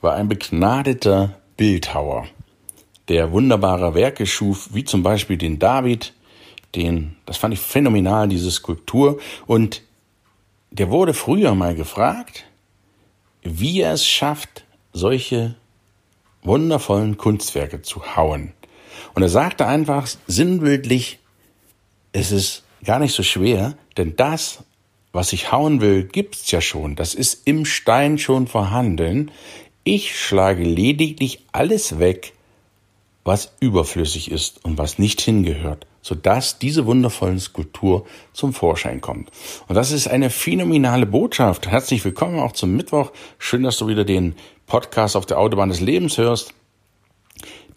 war ein begnadeter Bildhauer, der wunderbare Werke schuf, wie zum Beispiel den David, den, das fand ich phänomenal, diese Skulptur, und der wurde früher mal gefragt, wie er es schafft, solche wundervollen Kunstwerke zu hauen. Und er sagte einfach sinnbildlich, es ist gar nicht so schwer, denn das, was ich hauen will, gibt's ja schon. Das ist im Stein schon vorhanden. Ich schlage lediglich alles weg, was überflüssig ist und was nicht hingehört, sodass diese wundervollen Skulptur zum Vorschein kommt. Und das ist eine phänomenale Botschaft. Herzlich willkommen auch zum Mittwoch. Schön, dass du wieder den Podcast auf der Autobahn des Lebens hörst.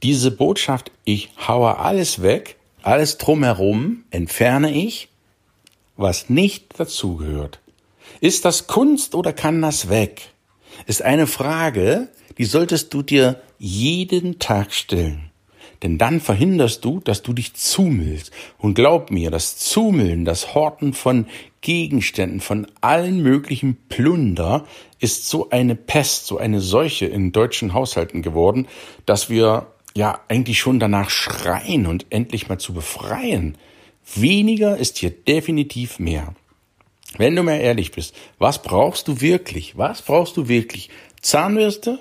Diese Botschaft, ich haue alles weg, alles drumherum entferne ich was nicht dazugehört. Ist das Kunst oder kann das weg? Ist eine Frage, die solltest du dir jeden Tag stellen. Denn dann verhinderst du, dass du dich zumüllst. Und glaub mir, das Zumüllen, das Horten von Gegenständen, von allen möglichen Plunder ist so eine Pest, so eine Seuche in deutschen Haushalten geworden, dass wir ja eigentlich schon danach schreien und endlich mal zu befreien. Weniger ist hier definitiv mehr. Wenn du mal ehrlich bist, was brauchst du wirklich? Was brauchst du wirklich? Zahnbürste?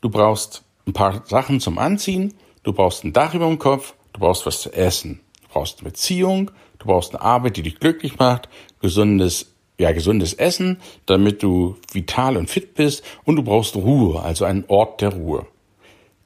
Du brauchst ein paar Sachen zum Anziehen. Du brauchst ein Dach über dem Kopf. Du brauchst was zu essen. Du brauchst eine Beziehung. Du brauchst eine Arbeit, die dich glücklich macht. Gesundes, ja, gesundes Essen, damit du vital und fit bist. Und du brauchst Ruhe, also einen Ort der Ruhe.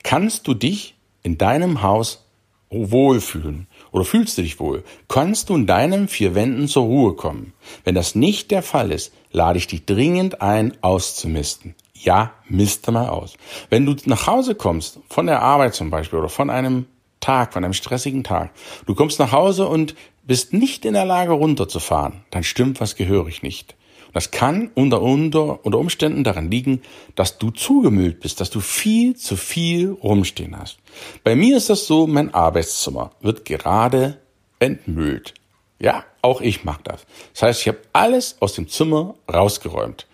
Kannst du dich in deinem Haus wohlfühlen? Oder fühlst du dich wohl? Kannst du in deinen vier Wänden zur Ruhe kommen? Wenn das nicht der Fall ist, lade ich dich dringend ein, auszumisten. Ja, miste mal aus. Wenn du nach Hause kommst, von der Arbeit zum Beispiel oder von einem Tag, von einem stressigen Tag, du kommst nach Hause und bist nicht in der Lage runterzufahren, dann stimmt was gehörig nicht. Das kann unter, unter, unter Umständen daran liegen, dass du zugemüllt bist, dass du viel zu viel rumstehen hast. Bei mir ist das so, mein Arbeitszimmer wird gerade entmüllt. Ja, auch ich mag das. Das heißt, ich habe alles aus dem Zimmer rausgeräumt.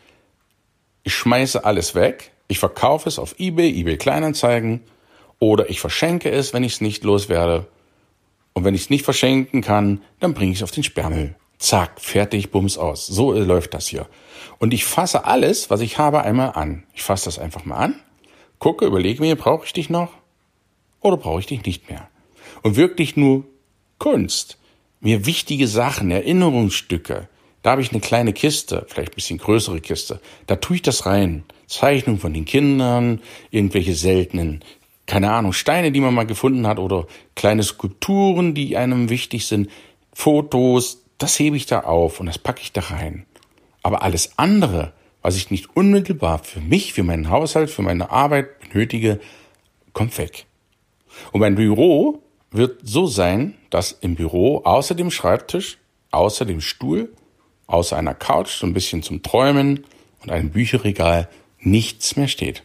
Ich schmeiße alles weg, ich verkaufe es auf eBay, eBay Kleinanzeigen oder ich verschenke es, wenn ich es nicht loswerde. Und wenn ich es nicht verschenken kann, dann bringe ich es auf den Sperrmüll. Zack, fertig, bums aus. So läuft das hier. Und ich fasse alles, was ich habe, einmal an. Ich fasse das einfach mal an, gucke, überlege mir, brauche ich dich noch oder brauche ich dich nicht mehr? Und wirklich nur Kunst, mir wichtige Sachen, Erinnerungsstücke. Da habe ich eine kleine Kiste, vielleicht ein bisschen größere Kiste. Da tue ich das rein. Zeichnungen von den Kindern, irgendwelche seltenen, keine Ahnung, Steine, die man mal gefunden hat oder kleine Skulpturen, die einem wichtig sind, Fotos, das hebe ich da auf und das packe ich da rein. Aber alles andere, was ich nicht unmittelbar für mich, für meinen Haushalt, für meine Arbeit benötige, kommt weg. Und mein Büro wird so sein, dass im Büro außer dem Schreibtisch, außer dem Stuhl, außer einer Couch, so ein bisschen zum Träumen und einem Bücherregal nichts mehr steht.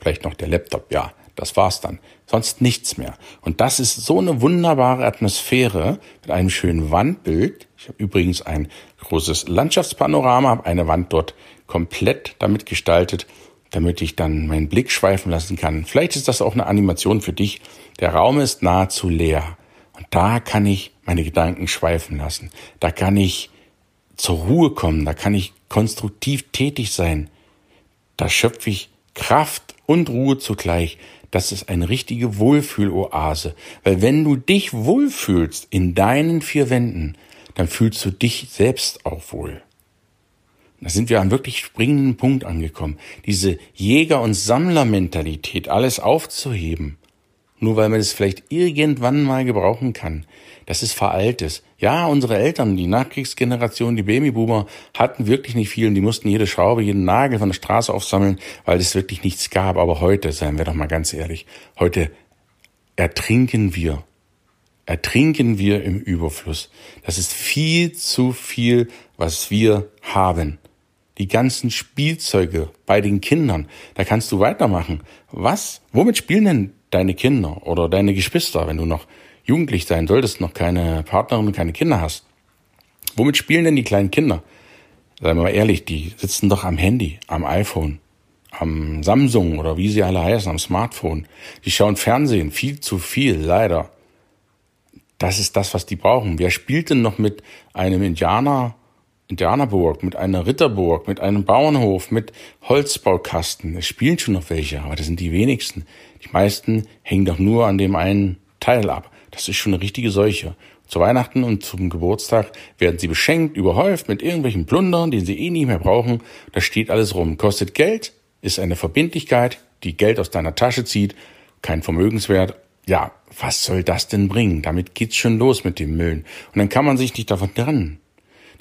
Vielleicht noch der Laptop, ja. Das war's dann. Sonst nichts mehr. Und das ist so eine wunderbare Atmosphäre mit einem schönen Wandbild. Ich habe übrigens ein großes Landschaftspanorama, habe eine Wand dort komplett damit gestaltet, damit ich dann meinen Blick schweifen lassen kann. Vielleicht ist das auch eine Animation für dich. Der Raum ist nahezu leer. Und da kann ich meine Gedanken schweifen lassen. Da kann ich zur Ruhe kommen. Da kann ich konstruktiv tätig sein. Da schöpfe ich Kraft und Ruhe zugleich das ist eine richtige Wohlfühloase. Weil wenn du dich wohlfühlst in deinen vier Wänden, dann fühlst du dich selbst auch wohl. Da sind wir an wirklich springenden Punkt angekommen. Diese Jäger- und Sammlermentalität, alles aufzuheben. Nur weil man es vielleicht irgendwann mal gebrauchen kann. Das ist veraltet. Ja, unsere Eltern, die Nachkriegsgeneration, die Babyboomer, hatten wirklich nicht viel und die mussten jede Schraube, jeden Nagel von der Straße aufsammeln, weil es wirklich nichts gab. Aber heute, seien wir doch mal ganz ehrlich, heute ertrinken wir. Ertrinken wir im Überfluss. Das ist viel zu viel, was wir haben. Die ganzen Spielzeuge bei den Kindern, da kannst du weitermachen. Was? Womit spielen denn deine Kinder oder deine Geschwister, wenn du noch jugendlich sein solltest, noch keine Partnerin und keine Kinder hast? Womit spielen denn die kleinen Kinder? Seien wir mal ehrlich, die sitzen doch am Handy, am iPhone, am Samsung oder wie sie alle heißen, am Smartphone. Die schauen Fernsehen, viel zu viel, leider. Das ist das, was die brauchen. Wer spielt denn noch mit einem Indianer, Indianerburg, mit einer Ritterburg, mit einem Bauernhof, mit Holzbaukasten? Es spielen schon noch welche, aber das sind die wenigsten. Die meisten hängen doch nur an dem einen Teil ab. Das ist schon eine richtige Seuche. Zu Weihnachten und zum Geburtstag werden sie beschenkt, überhäuft mit irgendwelchen Plundern, den sie eh nicht mehr brauchen. Da steht alles rum. Kostet Geld, ist eine Verbindlichkeit, die Geld aus deiner Tasche zieht, kein Vermögenswert. Ja, was soll das denn bringen? Damit geht's schon los mit dem Müll. Und dann kann man sich nicht davon trennen.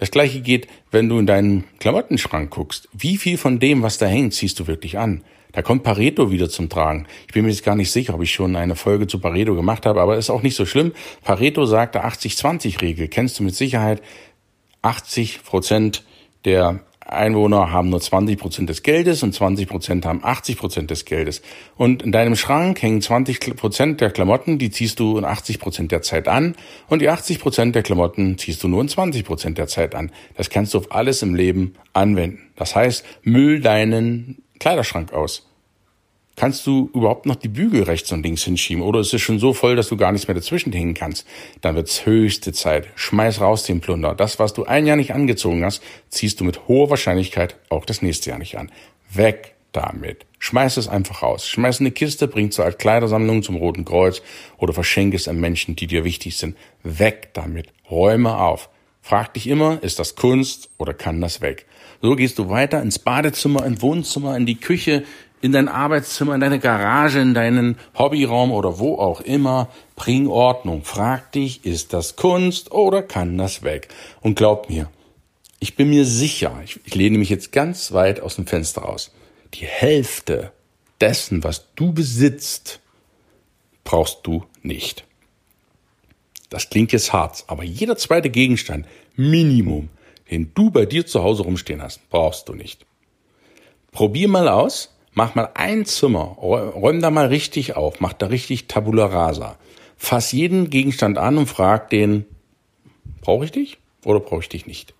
Das gleiche geht, wenn du in deinen Klamottenschrank guckst. Wie viel von dem, was da hängt, ziehst du wirklich an? Da kommt Pareto wieder zum Tragen. Ich bin mir jetzt gar nicht sicher, ob ich schon eine Folge zu Pareto gemacht habe, aber ist auch nicht so schlimm. Pareto sagte 80-20-Regel. Kennst du mit Sicherheit 80 Prozent der Einwohner haben nur 20 Prozent des Geldes und 20 Prozent haben 80 Prozent des Geldes. Und in deinem Schrank hängen 20 Prozent der Klamotten, die ziehst du in 80 Prozent der Zeit an und die 80 Prozent der Klamotten ziehst du nur in 20 Prozent der Zeit an. Das kannst du auf alles im Leben anwenden. Das heißt, müll deinen Kleiderschrank aus? Kannst du überhaupt noch die Bügel rechts und links hinschieben? Oder ist es schon so voll, dass du gar nichts mehr dazwischen hängen kannst? Dann wird's höchste Zeit. Schmeiß raus den Plunder. Das, was du ein Jahr nicht angezogen hast, ziehst du mit hoher Wahrscheinlichkeit auch das nächste Jahr nicht an. Weg damit. Schmeiß es einfach raus. Schmeiß eine Kiste, bring zur Altkleidersammlung zum Roten Kreuz oder verschenke es an Menschen, die dir wichtig sind. Weg damit. Räume auf. Frag dich immer, ist das Kunst oder kann das weg? So gehst du weiter ins Badezimmer, ins Wohnzimmer, in die Küche, in dein Arbeitszimmer, in deine Garage, in deinen Hobbyraum oder wo auch immer. Bring Ordnung. Frag dich, ist das Kunst oder kann das weg? Und glaub mir, ich bin mir sicher, ich, ich lehne mich jetzt ganz weit aus dem Fenster aus. Die Hälfte dessen, was du besitzt, brauchst du nicht. Das klingt jetzt hart, aber jeder zweite Gegenstand, Minimum, den du bei dir zu Hause rumstehen hast, brauchst du nicht. Probier mal aus, mach mal ein Zimmer, räum da mal richtig auf, mach da richtig Tabula rasa. Fass jeden Gegenstand an und frag den, brauche ich dich oder brauche ich dich nicht?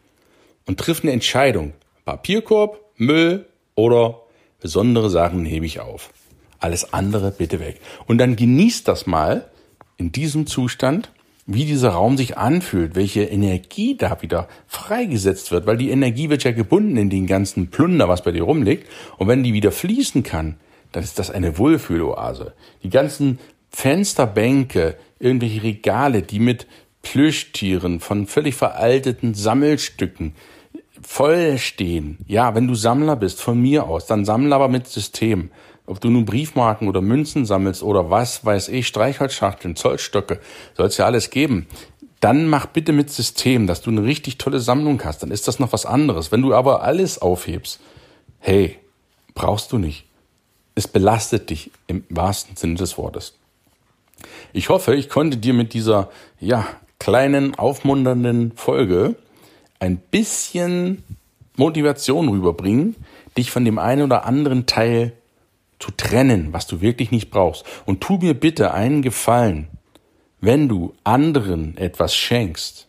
Und triff eine Entscheidung. Papierkorb, Müll oder besondere Sachen hebe ich auf. Alles andere bitte weg. Und dann genießt das mal in diesem Zustand wie dieser Raum sich anfühlt, welche Energie da wieder freigesetzt wird, weil die Energie wird ja gebunden in den ganzen Plunder, was bei dir rumliegt. Und wenn die wieder fließen kann, dann ist das eine Wohlfühloase. Die ganzen Fensterbänke, irgendwelche Regale, die mit Plüschtieren von völlig veralteten Sammelstücken voll stehen. Ja, wenn du Sammler bist, von mir aus, dann sammle aber mit System. Ob du nun Briefmarken oder Münzen sammelst oder was weiß ich, Streichholzschachteln, Zollstöcke, soll es ja alles geben. Dann mach bitte mit System, dass du eine richtig tolle Sammlung hast. Dann ist das noch was anderes. Wenn du aber alles aufhebst, hey, brauchst du nicht. Es belastet dich im wahrsten Sinne des Wortes. Ich hoffe, ich konnte dir mit dieser, ja, kleinen, aufmunternden Folge ein bisschen Motivation rüberbringen, dich von dem einen oder anderen Teil zu trennen, was du wirklich nicht brauchst. Und tu mir bitte einen Gefallen. Wenn du anderen etwas schenkst,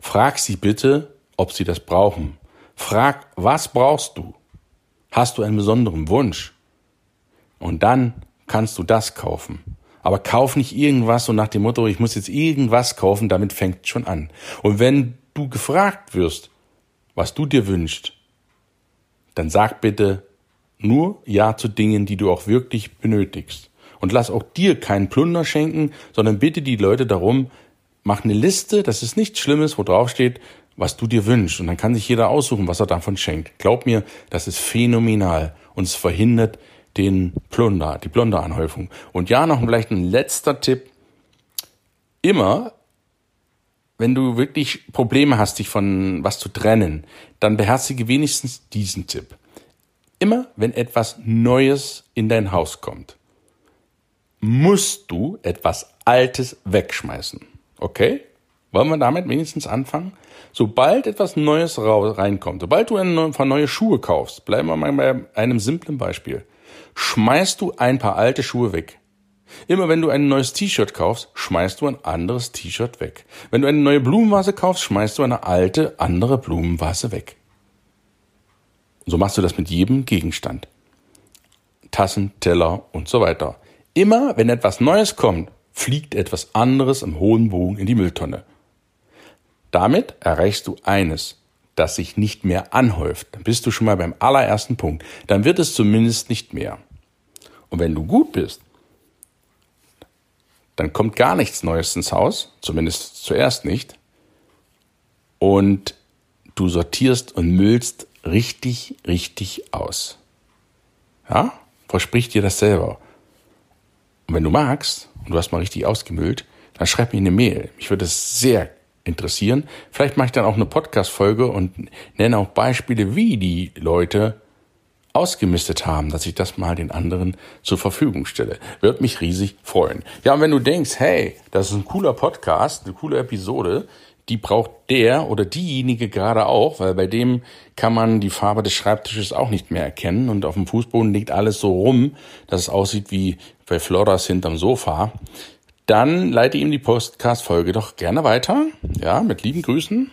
frag sie bitte, ob sie das brauchen. Frag, was brauchst du? Hast du einen besonderen Wunsch? Und dann kannst du das kaufen. Aber kauf nicht irgendwas so nach dem Motto, ich muss jetzt irgendwas kaufen, damit fängt schon an. Und wenn du gefragt wirst, was du dir wünschst, dann sag bitte, nur Ja zu Dingen, die du auch wirklich benötigst. Und lass auch dir keinen Plunder schenken, sondern bitte die Leute darum, mach eine Liste, das ist nichts Schlimmes, wo drauf steht, was du dir wünschst. Und dann kann sich jeder aussuchen, was er davon schenkt. Glaub mir, das ist phänomenal und es verhindert den Plunder, die Plunderanhäufung. Und ja, noch vielleicht ein letzter Tipp. Immer, wenn du wirklich Probleme hast, dich von was zu trennen, dann beherzige wenigstens diesen Tipp. Immer, wenn etwas Neues in dein Haus kommt, musst du etwas Altes wegschmeißen. Okay? Wollen wir damit wenigstens anfangen? Sobald etwas Neues reinkommt, sobald du ein paar neue Schuhe kaufst, bleiben wir mal bei einem simplen Beispiel, schmeißt du ein paar alte Schuhe weg. Immer wenn du ein neues T-Shirt kaufst, schmeißt du ein anderes T-Shirt weg. Wenn du eine neue Blumenvase kaufst, schmeißt du eine alte, andere Blumenvase weg. So machst du das mit jedem Gegenstand. Tassen, Teller und so weiter. Immer wenn etwas Neues kommt, fliegt etwas anderes im hohen Bogen in die Mülltonne. Damit erreichst du eines, das sich nicht mehr anhäuft. Dann bist du schon mal beim allerersten Punkt. Dann wird es zumindest nicht mehr. Und wenn du gut bist, dann kommt gar nichts Neues ins Haus, zumindest zuerst nicht. Und du sortierst und müllst richtig, richtig aus. Ja? Versprich dir das selber. Und wenn du magst und du hast mal richtig ausgemüllt, dann schreib mir eine Mail. Mich würde es sehr interessieren. Vielleicht mache ich dann auch eine Podcast-Folge und nenne auch Beispiele, wie die Leute ausgemistet haben, dass ich das mal den anderen zur Verfügung stelle. Wird mich riesig freuen. Ja, und wenn du denkst, hey, das ist ein cooler Podcast, eine coole Episode, die braucht der oder diejenige gerade auch, weil bei dem kann man die Farbe des Schreibtisches auch nicht mehr erkennen und auf dem Fußboden liegt alles so rum, dass es aussieht wie bei Floras hinterm Sofa dann leite ihm die Podcast-Folge doch gerne weiter. Ja, mit lieben Grüßen.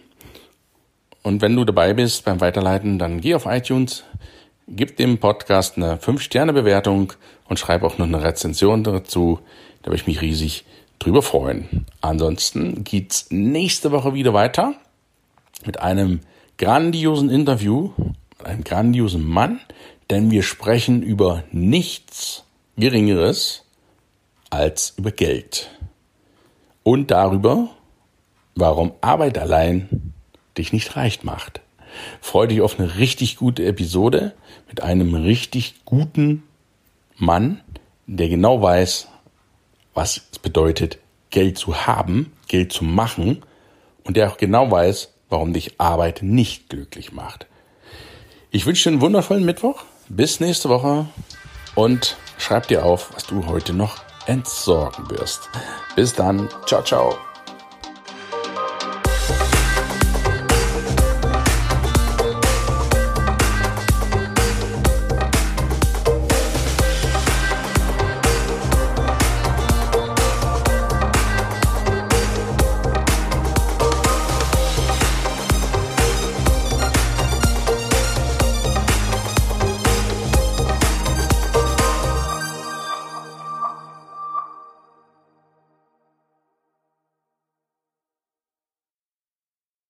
Und wenn du dabei bist beim Weiterleiten, dann geh auf iTunes, gib dem Podcast eine 5-Sterne-Bewertung und schreib auch noch eine Rezension dazu. Da würde ich mich riesig drüber freuen. Ansonsten geht's nächste Woche wieder weiter mit einem grandiosen Interview, mit einem grandiosen Mann, denn wir sprechen über nichts Geringeres als über Geld. Und darüber, warum Arbeit allein dich nicht reich macht. Freue dich auf eine richtig gute Episode mit einem richtig guten Mann, der genau weiß, was es bedeutet, Geld zu haben, Geld zu machen und der auch genau weiß, warum dich Arbeit nicht glücklich macht. Ich wünsche dir einen wundervollen Mittwoch. Bis nächste Woche und schreib dir auf, was du heute noch entsorgen wirst. Bis dann. Ciao, ciao.